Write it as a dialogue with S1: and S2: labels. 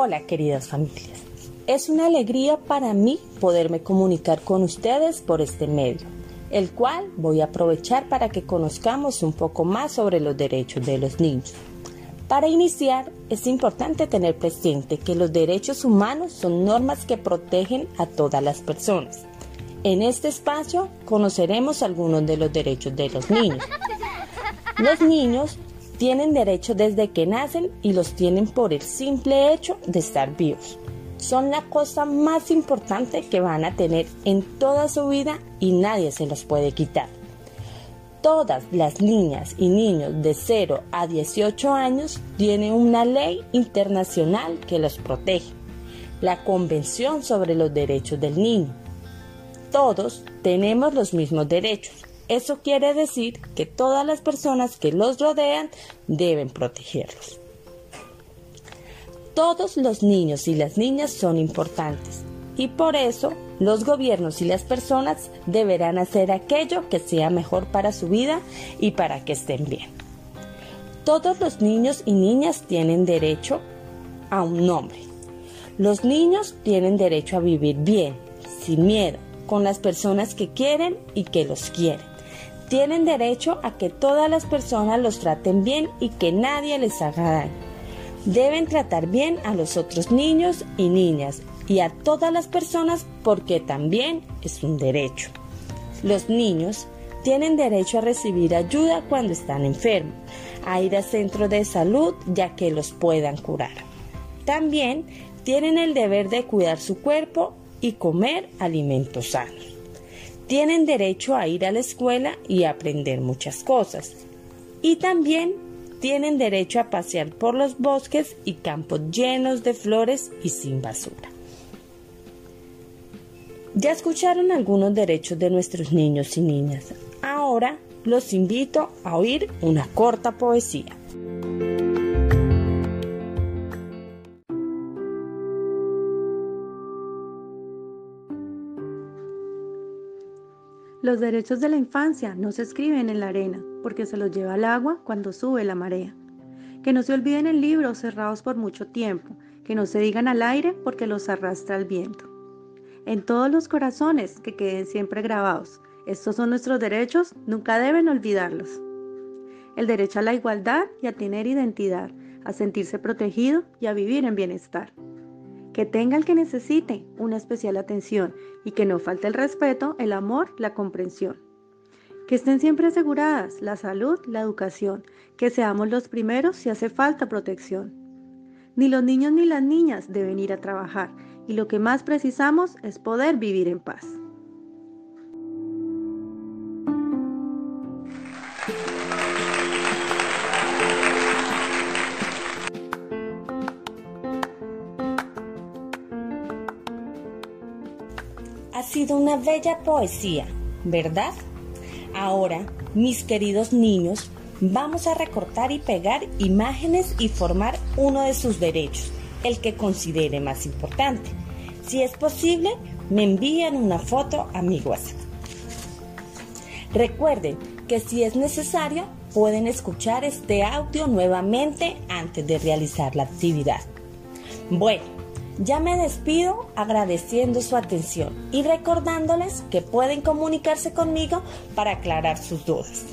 S1: Hola queridas familias. Es una alegría para mí poderme comunicar con ustedes por este medio, el cual voy a aprovechar para que conozcamos un poco más sobre los derechos de los niños. Para iniciar, es importante tener presente que los derechos humanos son normas que protegen a todas las personas. En este espacio conoceremos algunos de los derechos de los niños. Los niños tienen derecho desde que nacen y los tienen por el simple hecho de estar vivos. Son la cosa más importante que van a tener en toda su vida y nadie se los puede quitar. Todas las niñas y niños de 0 a 18 años tienen una ley internacional que los protege, la Convención sobre los Derechos del Niño. Todos tenemos los mismos derechos, eso quiere decir que todas las personas que los rodean deben protegerlos. Todos los niños y las niñas son importantes y por eso los gobiernos y las personas deberán hacer aquello que sea mejor para su vida y para que estén bien. Todos los niños y niñas tienen derecho a un nombre. Los niños tienen derecho a vivir bien, sin miedo, con las personas que quieren y que los quieren tienen derecho a que todas las personas los traten bien y que nadie les haga daño. Deben tratar bien a los otros niños y niñas y a todas las personas porque también es un derecho. Los niños tienen derecho a recibir ayuda cuando están enfermos, a ir al centro de salud ya que los puedan curar. También tienen el deber de cuidar su cuerpo y comer alimentos sanos tienen derecho a ir a la escuela y aprender muchas cosas. Y también tienen derecho a pasear por los bosques y campos llenos de flores y sin basura. Ya escucharon algunos derechos de nuestros niños y niñas. Ahora los invito a oír una corta poesía.
S2: Los derechos de la infancia no se escriben en la arena, porque se los lleva el agua cuando sube la marea. Que no se olviden en libros cerrados por mucho tiempo, que no se digan al aire porque los arrastra el viento. En todos los corazones que queden siempre grabados. Estos son nuestros derechos, nunca deben olvidarlos. El derecho a la igualdad y a tener identidad, a sentirse protegido y a vivir en bienestar que tenga el que necesite una especial atención y que no falte el respeto, el amor, la comprensión. Que estén siempre aseguradas la salud, la educación, que seamos los primeros si hace falta protección. Ni los niños ni las niñas deben ir a trabajar y lo que más precisamos es poder vivir en paz.
S1: Ha sido una bella poesía, ¿verdad? Ahora, mis queridos niños, vamos a recortar y pegar imágenes y formar uno de sus derechos, el que considere más importante. Si es posible, me envían una foto a mi WhatsApp. Recuerden que si es necesario, pueden escuchar este audio nuevamente antes de realizar la actividad. Bueno, ya me despido agradeciendo su atención y recordándoles que pueden comunicarse conmigo para aclarar sus dudas.